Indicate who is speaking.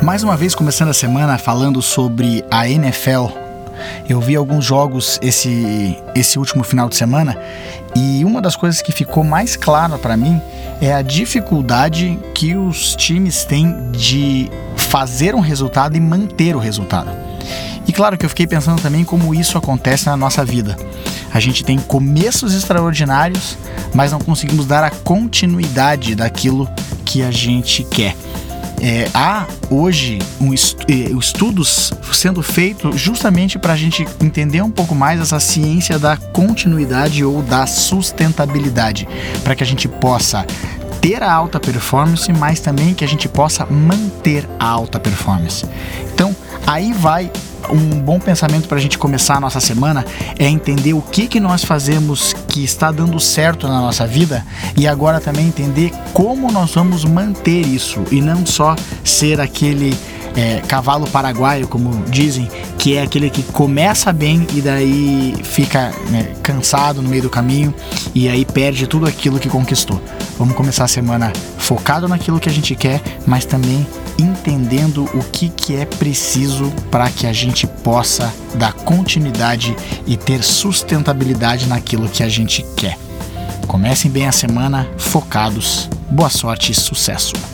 Speaker 1: Mais uma vez começando a semana falando sobre a NFL. Eu vi alguns jogos esse, esse último final de semana e uma das coisas que ficou mais clara para mim é a dificuldade que os times têm de fazer um resultado e manter o resultado. E claro que eu fiquei pensando também como isso acontece na nossa vida. A gente tem começos extraordinários, mas não conseguimos dar a continuidade daquilo que a gente quer. É, há hoje um é, estudos sendo feitos justamente para a gente entender um pouco mais essa ciência da continuidade ou da sustentabilidade, para que a gente possa ter a alta performance, mas também que a gente possa manter a alta performance. Então, aí vai um bom pensamento para a gente começar a nossa semana é entender o que, que nós fazemos que está dando certo na nossa vida e agora também entender como nós vamos manter isso e não só ser aquele é, cavalo paraguaio, como dizem, que é aquele que começa bem e daí fica né, cansado no meio do caminho e aí perde tudo aquilo que conquistou. Vamos começar a semana focado naquilo que a gente quer, mas também entendendo o que, que é preciso para que a gente possa dar continuidade e ter sustentabilidade naquilo que a gente quer. Comecem bem a semana focados. Boa sorte e sucesso!